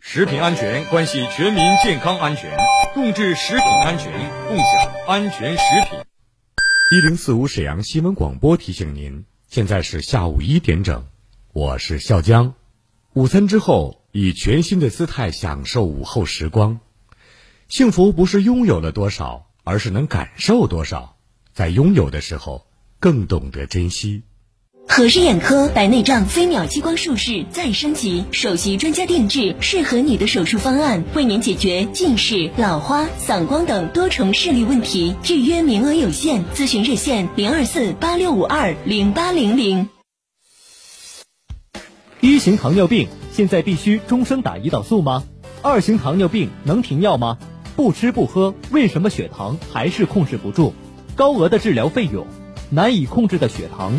食品安全关系全民健康安全，共治食品安全，共享安全食品。一零四五沈阳新闻广播提醒您，现在是下午一点整，我是笑江。午餐之后，以全新的姿态享受午后时光。幸福不是拥有了多少，而是能感受多少。在拥有的时候，更懂得珍惜。和氏眼科白内障飞秒激光术式再升级，首席专家定制适合你的手术方案，为您解决近视、老花、散光等多重视力问题。预约名额有限，咨询热线零二四八六五二零八零零。一型糖尿病现在必须终生打胰岛素吗？二型糖尿病能停药吗？不吃不喝，为什么血糖还是控制不住？高额的治疗费用，难以控制的血糖。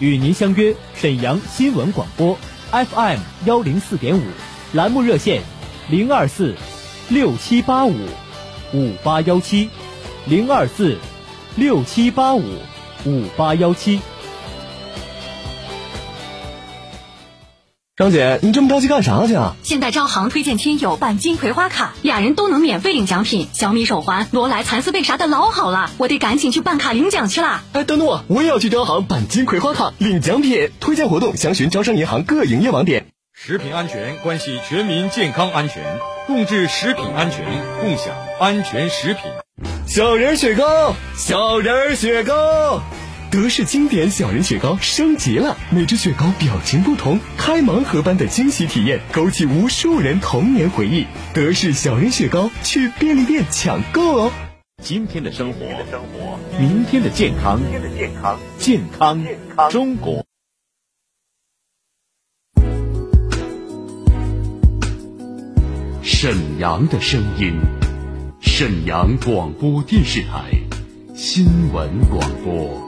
与您相约沈阳新闻广播 FM 幺零四点五，栏目热线零二四六七八五五八幺七零二四六七八五五八幺七。张姐，你这么着急干啥去啊？现在招行推荐亲友办金葵花卡，俩人都能免费领奖品，小米手环、罗莱蚕丝被啥的老好了，我得赶紧去办卡领奖去啦！哎，等等我，我也要去招行办金葵花卡领奖品。推荐活动详询招商银行各营业网点。食品安全关系全民健康安全，共治食品安全，共享安全食品。小人雪糕，小人雪糕。德式经典小人雪糕升级了，每只雪糕表情不同，开盲盒般的惊喜体验，勾起无数人童年回忆。德式小人雪糕，去便利店抢购哦！今天的生活，明天的健康，健康中国。沈阳的声音，沈阳广播电视台新闻广播。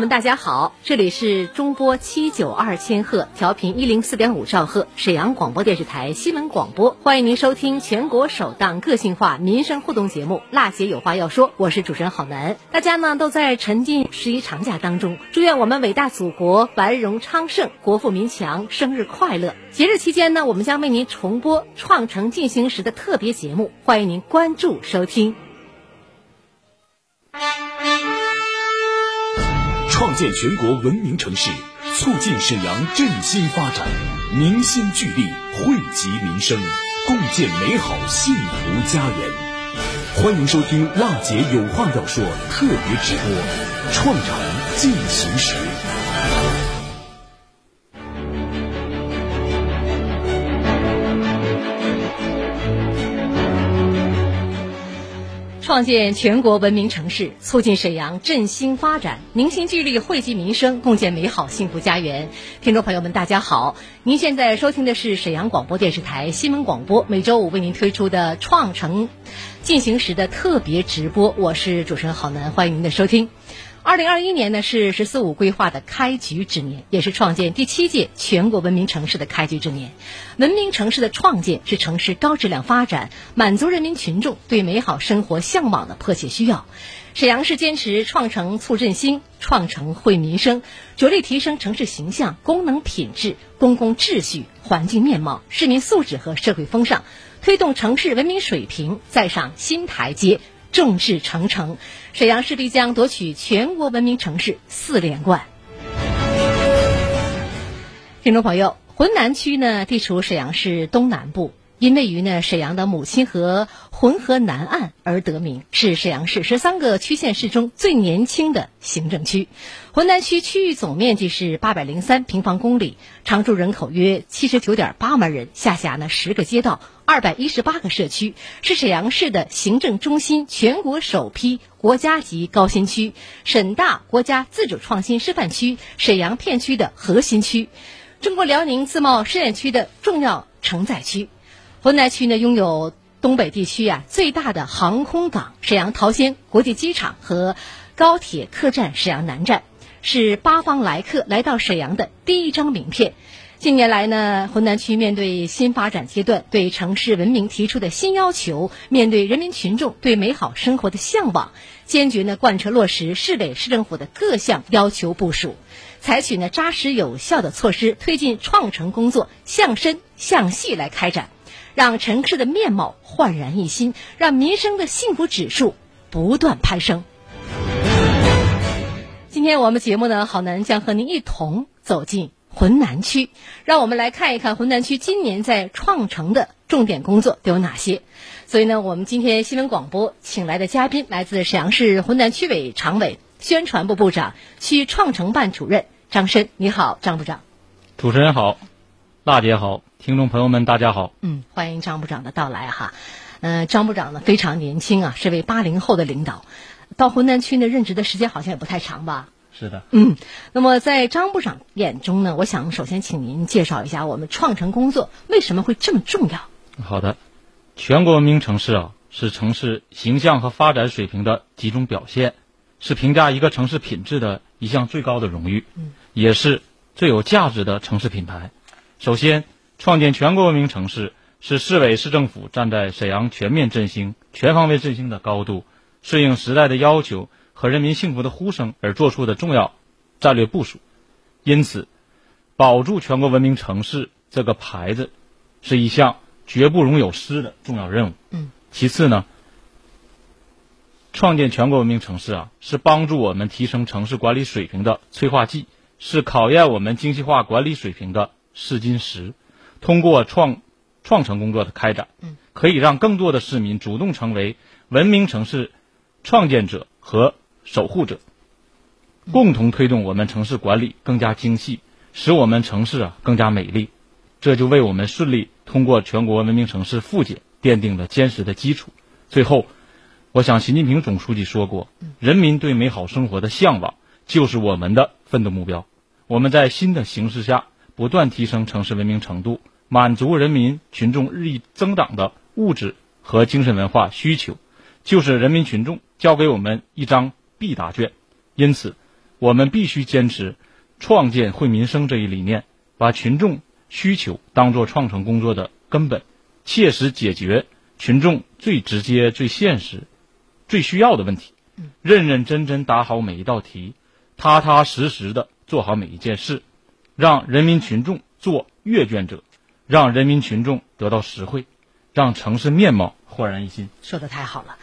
们，大家好，这里是中波七九二千赫调频一零四点五兆赫沈阳广播电视台新闻广播，欢迎您收听全国首档个性化民生互动节目《辣姐有话要说》，我是主持人郝楠。大家呢都在沉浸十一长假当中，祝愿我们伟大祖国繁荣昌盛，国富民强，生日快乐！节日期间呢，我们将为您重播《创城进行时》的特别节目，欢迎您关注收听。创建全国文明城市，促进沈阳振兴发展，凝心聚力，惠及民生，共建美好幸福家园。欢迎收听辣姐有话要说特别直播，《创城进行时》。创建全国文明城市，促进沈阳振兴发展，凝心聚力惠及民生，共建美好幸福家园。听众朋友们，大家好！您现在收听的是沈阳广播电视台新闻广播，每周五为您推出的“创城进行时”的特别直播，我是主持人郝楠，欢迎您的收听。二零二一年呢是“十四五”规划的开局之年，也是创建第七届全国文明城市的开局之年。文明城市的创建是城市高质量发展、满足人民群众对美好生活向往的迫切需要。沈阳市坚持创城促振兴、创城惠民生，着力提升城市形象、功能品质、公共秩序、环境面貌、市民素质和社会风尚，推动城市文明水平再上新台阶。众志成城，沈阳市必将夺取全国文明城市四连冠。听众朋友，浑南区呢地处沈阳市东南部，因位于呢沈阳的母亲河浑河南岸而得名，是沈阳市十三个区县市中最年轻的行政区。浑南区区域总面积是八百零三平方公里，常住人口约七十九点八万人，下辖呢十个街道。二百一十八个社区是沈阳市的行政中心，全国首批国家级高新区，沈大国家自主创新示范区，沈阳片区的核心区，中国辽宁自贸试验区的重要承载区。浑南区呢，拥有东北地区啊最大的航空港沈阳桃仙？国际机场和高铁客站沈阳南站，是八方来客来到沈阳的第一张名片。近年来呢，浑南区面对新发展阶段对城市文明提出的新要求，面对人民群众对美好生活的向往，坚决呢贯彻落实市委市政府的各项要求部署，采取呢扎实有效的措施，推进创城工作向深向细来开展，让城市的面貌焕然一新，让民生的幸福指数不断攀升。今天我们节目呢，郝楠将和您一同走进。浑南区，让我们来看一看浑南区今年在创城的重点工作都有哪些。所以呢，我们今天新闻广播请来的嘉宾来自沈阳市浑南区委常委、宣传部部长、区创城办主任张申。你好，张部长。主持人好，娜姐好，听众朋友们大家好。嗯，欢迎张部长的到来哈。嗯，张部长呢非常年轻啊，是位八零后的领导，到浑南区呢任职的时间好像也不太长吧。是的，嗯，那么在张部长眼中呢，我想首先请您介绍一下我们创城工作为什么会这么重要。好的，全国文明城市啊，是城市形象和发展水平的集中表现，是评价一个城市品质的一项最高的荣誉，嗯，也是最有价值的城市品牌。首先，创建全国文明城市是市委市政府站在沈阳全面振兴、全方位振兴的高度，顺应时代的要求。和人民幸福的呼声而做出的重要战略部署，因此，保住全国文明城市这个牌子，是一项绝不容有失的重要任务。嗯。其次呢，创建全国文明城市啊，是帮助我们提升城市管理水平的催化剂，是考验我们精细化管理水平的试金石。通过创创城工作的开展，嗯，可以让更多的市民主动成为文明城市创建者和。守护者，共同推动我们城市管理更加精细，使我们城市啊更加美丽，这就为我们顺利通过全国文明城市复检奠定了坚实的基础。最后，我想，习近平总书记说过：“人民对美好生活的向往就是我们的奋斗目标。”我们在新的形势下不断提升城市文明程度，满足人民群众日益增长的物质和精神文化需求，就是人民群众交给我们一张。必答卷，因此，我们必须坚持创建惠民生这一理念，把群众需求当作创城工作的根本，切实解决群众最直接、最现实、最需要的问题，认认真真答好每一道题，踏踏实实的做好每一件事，让人民群众做阅卷者，让人民群众得到实惠，让城市面貌焕然一新。说的太好了。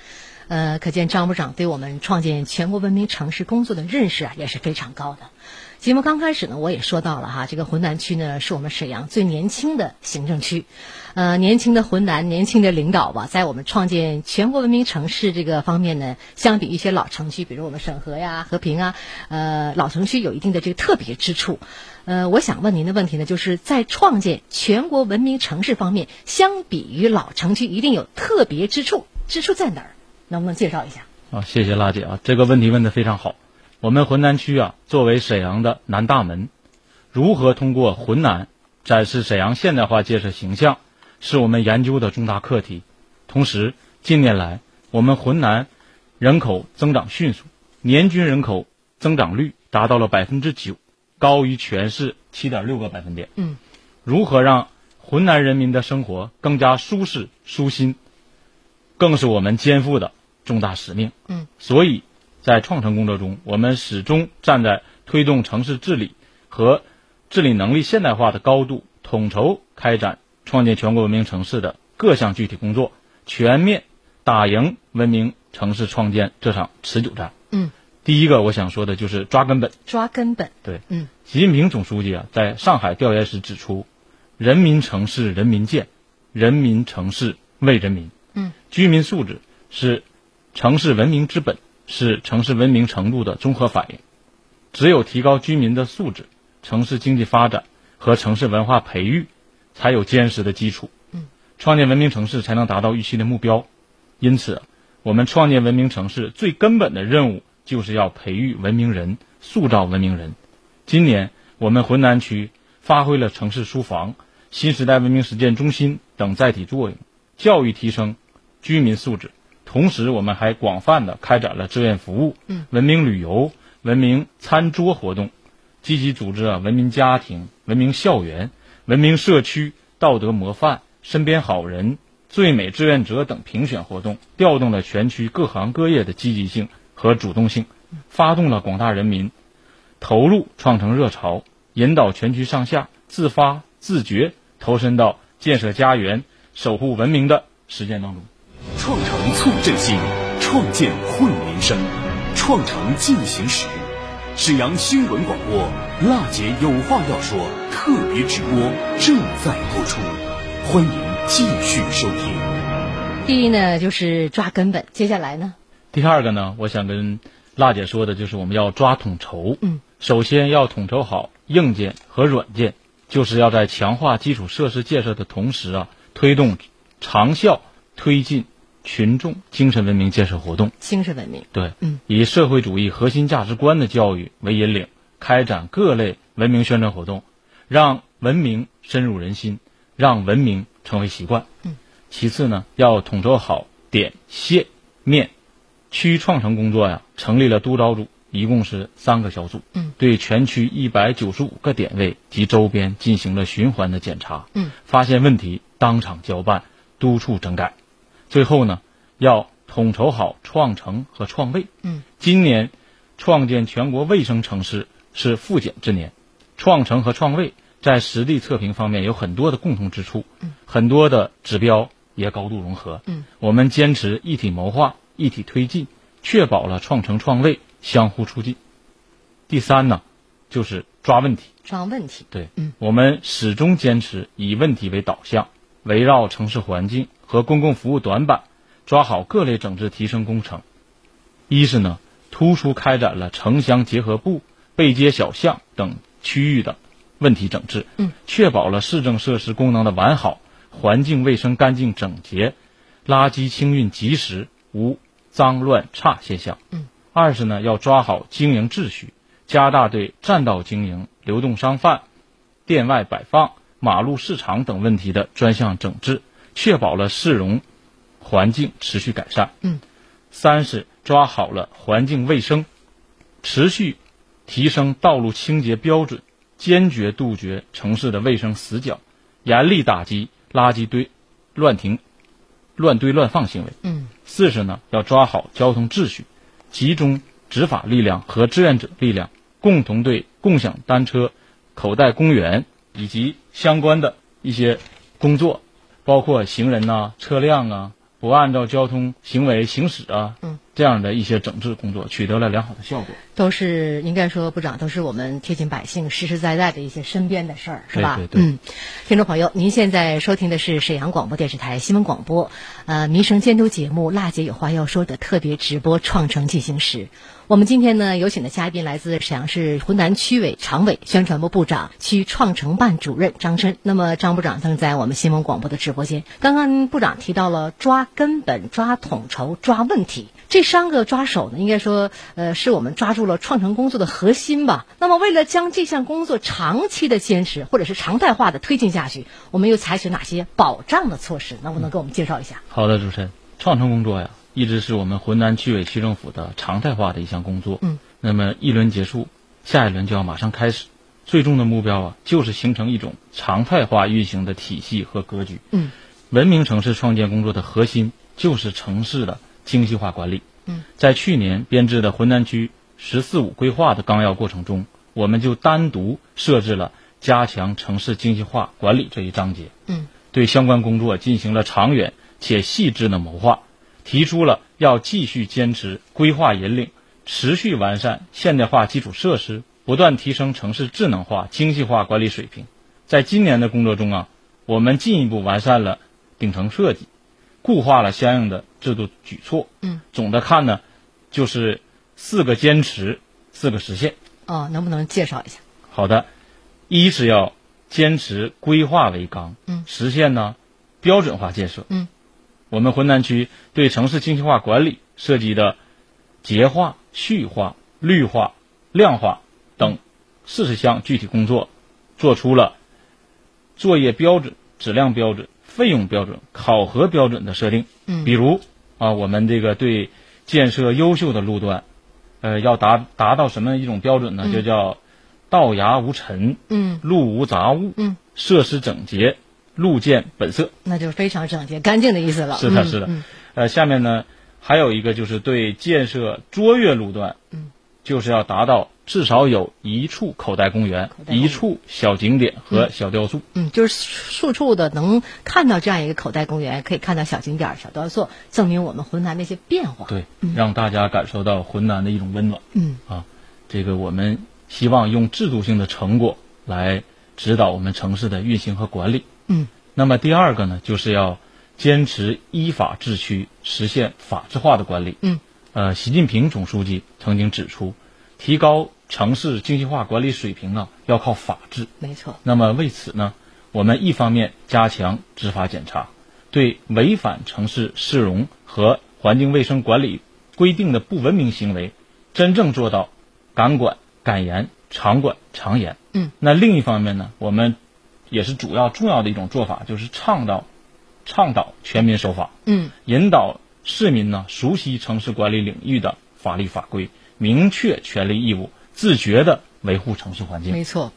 呃，可见张部长对我们创建全国文明城市工作的认识啊，也是非常高的。节目刚开始呢，我也说到了哈，这个浑南区呢是我们沈阳最年轻的行政区，呃，年轻的浑南，年轻的领导吧，在我们创建全国文明城市这个方面呢，相比一些老城区，比如我们沈河呀、和平啊，呃，老城区有一定的这个特别之处。呃，我想问您的问题呢，就是在创建全国文明城市方面，相比于老城区，一定有特别之处，之处在哪儿？能不能介绍一下？啊，谢谢辣姐啊，这个问题问得非常好。我们浑南区啊，作为沈阳的南大门，如何通过浑南展示沈阳现代化建设形象，是我们研究的重大课题。同时，近年来我们浑南人口增长迅速，年均人口增长率达到了百分之九，高于全市七点六个百分点。嗯，如何让浑南人民的生活更加舒适舒心，更是我们肩负的重大使命。嗯，所以。在创城工作中，我们始终站在推动城市治理和治理能力现代化的高度，统筹开展创建全国文明城市的各项具体工作，全面打赢文明城市创建这场持久战。嗯，第一个我想说的就是抓根本。抓根本。对，嗯，习近平总书记啊，在上海调研时指出，人民城市人民建，人民城市为人民。嗯，居民素质是城市文明之本。是城市文明程度的综合反应，只有提高居民的素质，城市经济发展和城市文化培育才有坚实的基础。嗯，创建文明城市才能达到预期的目标。因此，我们创建文明城市最根本的任务就是要培育文明人，塑造文明人。今年，我们浑南区发挥了城市书房、新时代文明实践中心等载体作用，教育提升居民素质。同时，我们还广泛的开展了志愿服务、文明旅游、文明餐桌活动，积极组织啊文明家庭、文明校园、文明社区、道德模范、身边好人、最美志愿者等评选活动，调动了全区各行各业的积极性和主动性，发动了广大人民投入创城热潮，引导全区上下自发自觉投身到建设家园、守护文明的实践当中。创城促振兴，创建惠民生，创城进行时。沈阳新闻广播《辣姐有话要说》特别直播正在播出，欢迎继续收听。第一呢，就是抓根本，接下来呢？第二个呢，我想跟辣姐说的就是我们要抓统筹。嗯，首先要统筹好硬件和软件，就是要在强化基础设施建设的同时啊，推动长效推进。群众精神文明建设活动，精神文明对，嗯，以社会主义核心价值观的教育为引领，开展各类文明宣传活动，让文明深入人心，让文明成为习惯。嗯，其次呢，要统筹好点、线、面区创城工作呀，成立了督导组，一共是三个小组。嗯，对全区一百九十五个点位及周边进行了循环的检查。嗯，发现问题当场交办，督促整改。最后呢，要统筹好创城和创卫。嗯，今年创建全国卫生城市是复检之年，创城和创卫在实地测评方面有很多的共同之处，嗯，很多的指标也高度融合。嗯，我们坚持一体谋划、一体推进，确保了创城创卫相互促进。第三呢，就是抓问题。抓问题。对，嗯，我们始终坚持以问题为导向，围绕城市环境。和公共服务短板，抓好各类整治提升工程。一是呢，突出开展了城乡结合部、背街小巷等区域的问题整治，嗯，确保了市政设施功能的完好，环境卫生干净整洁，垃圾清运及时，无脏乱差现象。嗯。二是呢，要抓好经营秩序，加大对占道经营、流动商贩、店外摆放、马路市场等问题的专项整治。确保了市容环境持续改善。嗯，三是抓好了环境卫生，持续提升道路清洁标准，坚决杜绝城市的卫生死角，严厉打击垃圾堆乱停、乱堆乱放行为。嗯，四是呢，要抓好交通秩序，集中执法力量和志愿者力量，共同对共享单车、口袋公园以及相关的一些工作。包括行人呐、车辆啊不按照交通行为行驶啊，嗯，这样的一些整治工作取得了良好的效果。都是应该说，部长都是我们贴近百姓、实实在在的一些身边的事儿，是吧？对对对嗯，听众朋友，您现在收听的是沈阳广播电视台新闻广播，呃，民生监督节目《辣姐有话要说》的特别直播《创城进行时》。我们今天呢，有请的嘉宾来自沈阳市浑南区委常委、宣传部部长、区创城办主任张琛。那么，张部长正在我们新闻广播的直播间。刚刚部长提到了抓根本、抓统筹、抓问题。这三个抓手呢，应该说，呃，是我们抓住了创城工作的核心吧。那么，为了将这项工作长期的坚持，或者是常态化的推进下去，我们又采取哪些保障的措施？能不能给我们介绍一下？好的，主持人，创城工作呀，一直是我们浑南区委区政府的常态化的一项工作。嗯，那么一轮结束，下一轮就要马上开始，最终的目标啊，就是形成一种常态化运行的体系和格局。嗯，文明城市创建工作的核心就是城市的精细化管理。嗯，在去年编制的浑南区“十四五”规划的纲要过程中，我们就单独设置了加强城市精细化管理这一章节。嗯，对相关工作进行了长远且细致的谋划，提出了要继续坚持规划引领，持续完善现代化基础设施，不断提升城市智能化、精细化管理水平。在今年的工作中啊，我们进一步完善了顶层设计，固化了相应的制度举措。嗯，总的看呢，就是四个坚持，四个实现。哦，能不能介绍一下？好的，一是要坚持规划为纲，嗯实现呢标准化建设。嗯，我们浑南区对城市精细化管理涉及的节化、序化、绿化、量化等四十项具体工作，做出了作业标准、质量标准、费用标准、考核标准的设定。嗯比如啊，我们这个对建设优秀的路段，呃，要达达到什么一种标准呢？嗯就叫道牙无尘，嗯路无杂物，嗯，设施整洁，路见本色。那就是非常整洁、干净的意思了。是的，嗯是的。嗯呃，下面呢还有一个就是对建设卓越路段，嗯，就是要达到至少有一处口袋公园、公园一处小景点和小雕塑。嗯，就是处处的能看到这样一个口袋公园，可以看到小景点、小雕塑，证明我们浑南的一些变化。对，让大家感受到浑南的一种温暖。嗯啊，这个我们希望用制度性的成果来指导我们城市的运行和管理。嗯那么第二个呢，就是要坚持依法治区，实现法治化的管理。嗯，呃，习近平总书记曾经指出，提高城市精细化管理水平啊，要靠法治。没错。那么为此呢，我们一方面加强执法检查，对违反城市市容和环境卫生管理规定的不文明行为，真正做到敢管敢严、常管常严。嗯，那另一方面呢，我们也是主要重要的一种做法，就是倡导倡导全民守法，嗯引导市民呢熟悉城市管理领域的法律法规，明确权利义务，自觉的维护城市环境。没错，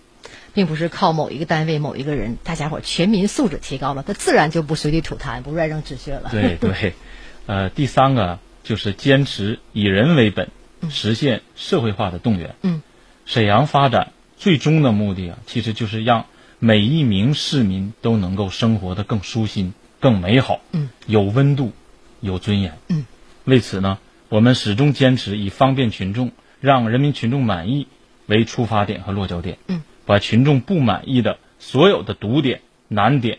并不是靠某一个单位、某一个人，大家伙全民素质提高了，他自然就不随地吐痰、不乱扔纸屑了。对对，呃，第三个就是坚持以人为本，实现社会化的动员。嗯，沈阳发展最终的目的啊，其实就是让每一名市民都能够生活的更舒心、更美好。嗯，有温度，有尊严。嗯，为此呢，我们始终坚持以方便群众、让人民群众满意为出发点和落脚点。嗯，把群众不满意的所有的堵点、难点，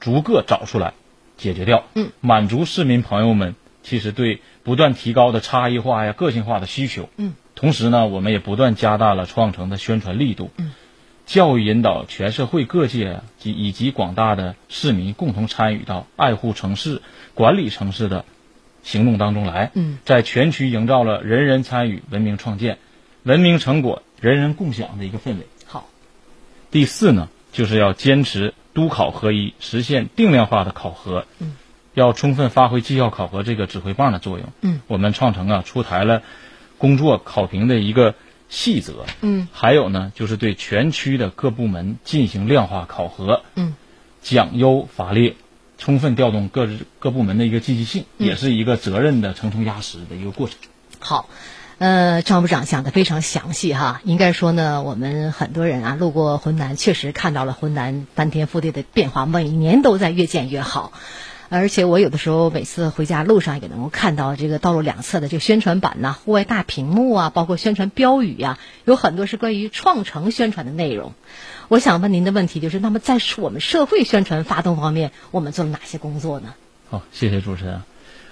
逐个找出来，解决掉。嗯，满足市民朋友们其实对不断提高的差异化呀、个性化的需求。嗯，同时呢，我们也不断加大了创城的宣传力度。嗯，教育引导全社会各界啊及以及广大的市民共同参与到爱护城市、管理城市的行动当中来。嗯，在全区营造了人人参与、文明创建、文明成果人人共享的一个氛围。好，第四呢，就是要坚持督考合一，实现定量化的考核。嗯，要充分发挥绩效考核这个指挥棒的作用。嗯，我们创城啊出台了工作考评的一个细则。嗯，还有呢，就是对全区的各部门进行量化考核。嗯，奖优罚劣，充分调动各各部门的一个积极性，嗯也是一个责任的层层压实的一个过程。好。呃，张部长讲的非常详细哈，应该说呢，我们很多人啊路过浑南，确实看到了浑南翻天覆地的变化，每年都在越建越好。而且我有的时候每次回家路上也能够看到这个道路两侧的这个宣传板呐、户外大屏幕啊，包括宣传标语呀、有很多是关于创城宣传的内容。我想问您的问题就是，那么在我们社会宣传发动方面，我们做了哪些工作呢？好，谢谢主持人。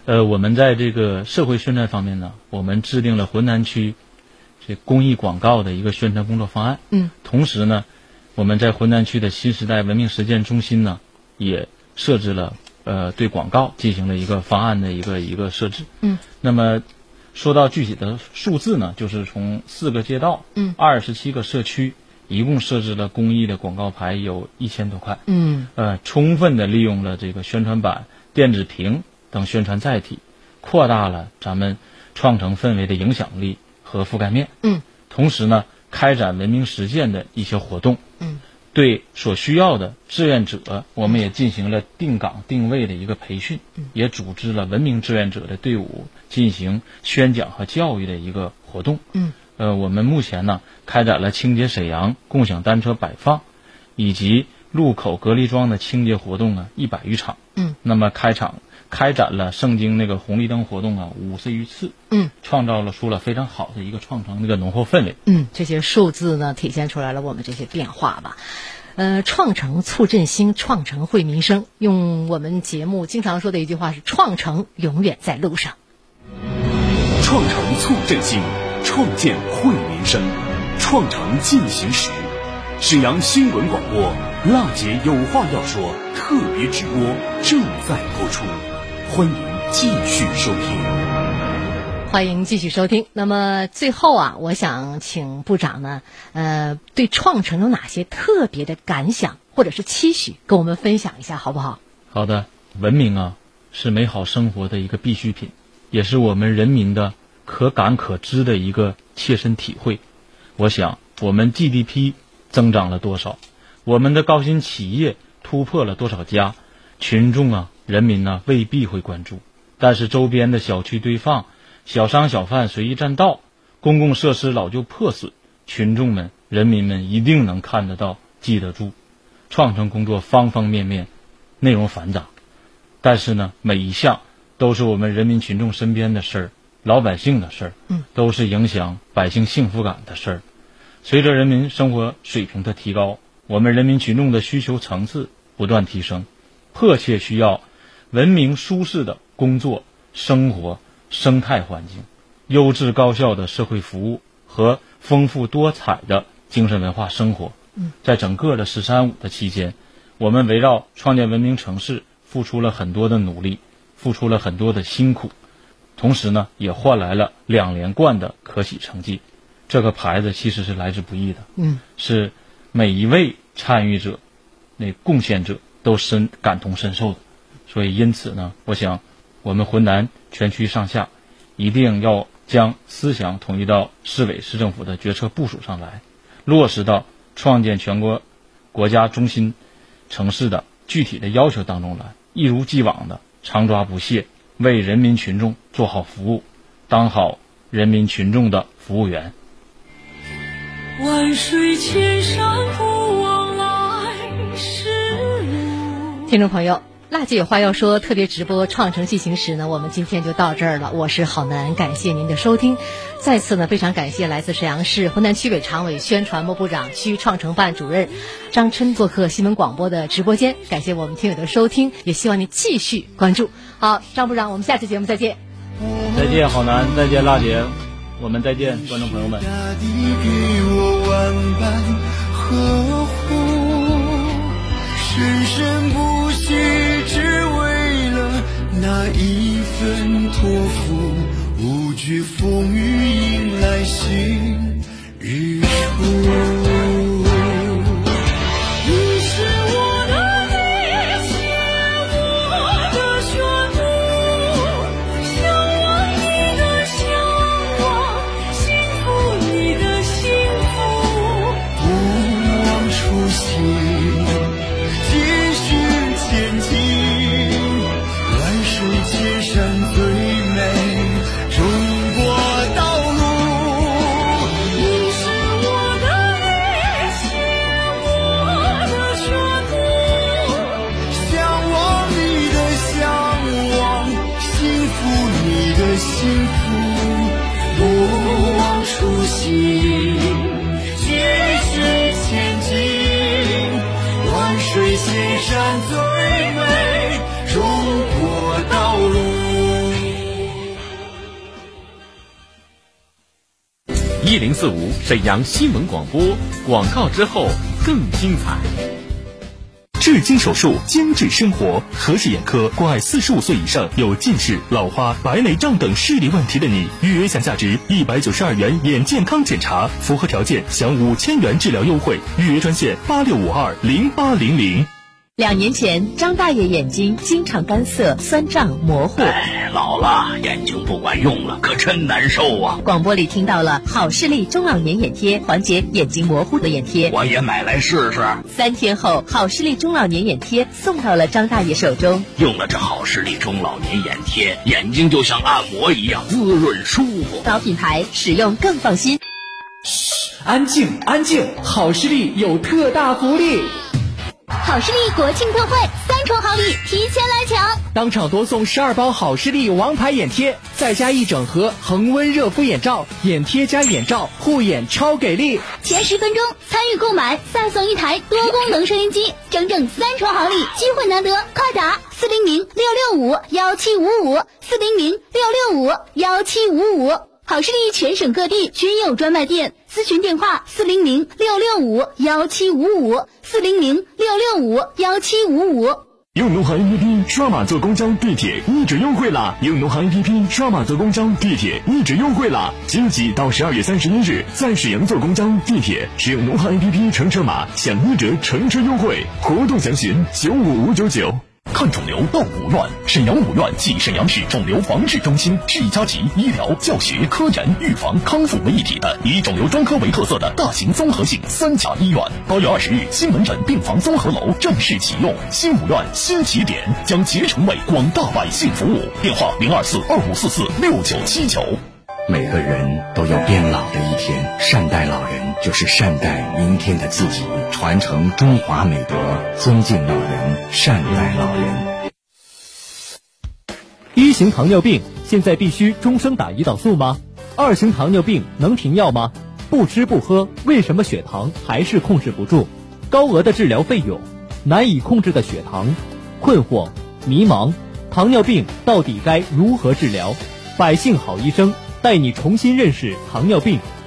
呃，我们在这个社会宣传方面呢，我们制定了浑南区这公益广告的一个宣传工作方案。嗯。同时呢，我们在浑南区的新时代文明实践中心呢，也设置了呃对广告进行了一个方案的一个一个设置。嗯。那么说到具体的数字呢，就是从四个街道，嗯，二十七个社区，一共设置了公益的广告牌有一千多块。嗯。呃，充分的利用了这个宣传板、电子屏等宣传载体，扩大了咱们创城氛围的影响力和覆盖面。嗯。同时呢，开展文明实践的一些活动。嗯。对所需要的志愿者，我们也进行了定岗定位的一个培训，也组织了文明志愿者的队伍进行宣讲和教育的一个活动。嗯。呃，我们目前呢开展了清洁沈阳、共享单车摆放，以及路口隔离桩的清洁活动呢一百余场。嗯。那么开场开展了圣经那个红绿灯活动啊五十余次。嗯。创造了出了非常好的一个创城那个浓厚氛围。嗯，这些数字呢，体现出来了我们这些变化吧。呃，创城促振兴，创城惠民生。用我们节目经常说的一句话是：创城永远在路上。创城促振兴，创建惠民生，创城进行时。沈阳新闻广播《辣姐有话要说》特别直播正在播出，欢迎继续收听。欢迎继续收听。那么最后啊，我想请部长呢，呃，对创城有哪些特别的感想或者是期许，跟我们分享一下，好不好？好的，文明啊，是美好生活的一个必需品，也是我们人民的可感可知的一个切身体会。我想，我们 GDP 增长了多少？我们的高新企业突破了多少家？群众啊，人民呢、未必会关注，但是周边的小区堆放。小商小贩随意占道，公共设施老旧破损，群众们、人民们一定能看得到、记得住。创城工作方方面面，内容繁杂，但是呢，每一项都是我们人民群众身边的事儿，老百姓的事儿，嗯，都是影响百姓幸福感的事儿。随着人民生活水平的提高，我们人民群众的需求层次不断提升，迫切需要文明舒适的工作生活。生态环境、优质高效的社会服务和丰富多彩的精神文化生活。嗯，在整个的“十三五”的期间，我们围绕创建文明城市付出了很多的努力，付出了很多的辛苦，同时呢，也换来了两连冠的可喜成绩。这个牌子其实是来之不易的。嗯，是每一位参与者、那贡献者都深感同身受的。所以，因此呢，我想。我们浑南全区上下一定要将思想统一到市委市政府的决策部署上来，落实到创建全国国家中心城市的具体的要求当中来，一如既往的常抓不懈，为人民群众做好服务，当好人民群众的服务员。万水千山不枉来时路。听众朋友。辣姐有话要说，特别直播《创城进行时》呢，我们今天就到这儿了。我是郝楠，感谢您的收听。再次呢，非常感谢来自沈阳市浑南区委常委、宣传部部长、区创城办主任张琛做客新闻广播的直播间。感谢我们听友的收听，也希望您继续关注。好，张部长，我们下期节目再见。再见，郝楠，再见，辣姐，我们再见，观众朋友们。深深不息，只为了那一份托付，无惧风雨迎来新西山最美，中国道路。一零四五沈阳新闻广播广告之后更精彩。至今手术，精致生活，和氏眼科关爱四十五岁以上有近视、老花、白内障等视力问题的你。预约享价值一百九十二元眼健康检查，符合条件享五千元治疗优惠。预约专线八六五二零八零零。两年前，张大爷眼睛经常干涩、酸胀、模糊。哎，老了，眼睛不管用了，可真难受啊！广播里听到了好视力中老年眼贴，缓解眼睛模糊的眼贴。我也买来试试。三天后，好视力中老年眼贴送到了张大爷手中。用了这好视力中老年眼贴，眼睛就像按摩一样滋润舒服。老品牌，使用更放心。嘘，安静，安静！好视力有特大福利。好视力国庆特惠，三重好礼提前来抢！当场多送十二包好视力王牌眼贴，再加一整盒恒温热敷眼罩，眼贴加眼罩，护眼超给力！前十分钟参与购买，再送一台多功能收音机，整整三重好礼，机会难得，快打四零零六六五幺七五五四零零六六五幺七五五。好视力全省各地均有专卖店，咨询电话四零零六六五幺七五五四零零六六五幺七五五。用农行 APP 刷码坐公交、地铁一直优惠啦！用农行 APP 刷码坐公交、地铁一直优惠啦！即日起到十二月三十一日，在沈阳坐公交、地铁，使用农行 APP 乘车码享一折乘车优惠。活动详询九五五九九。看肿瘤到五院，沈阳五院即沈阳市肿瘤防治中心，是一家集医疗、教学、科研、预防、康复为一体的以肿瘤专科为特色的大型综合性三甲医院。八月二十日，新门诊病房综合楼正式启用，新五院新起点将竭诚为广大百姓服务。电话零二四二五四四六九七九。每个人都有变老的一天，善待老人就是善待明天的自己，传承中华美德，尊敬老人，善待老人。一型糖尿病现在必须终生打胰岛素吗？二型糖尿病能停药吗？不吃不喝，为什么血糖还是控制不住？高额的治疗费用，难以控制的血糖，困惑、迷茫，糖尿病到底该如何治疗？百姓好医生。带你重新认识糖尿病，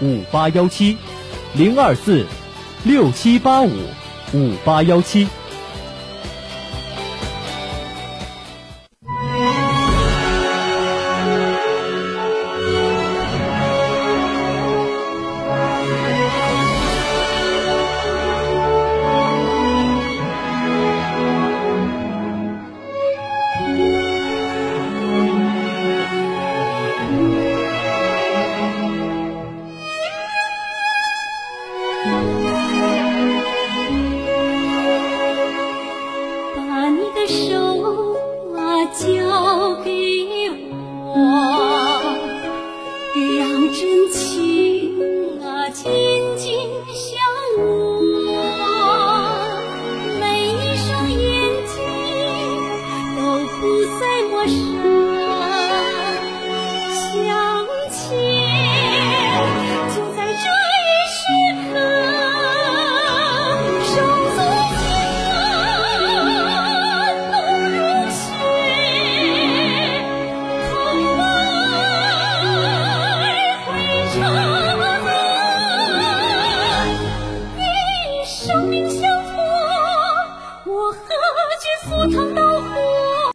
五八幺七，零二四六七八五五八幺七。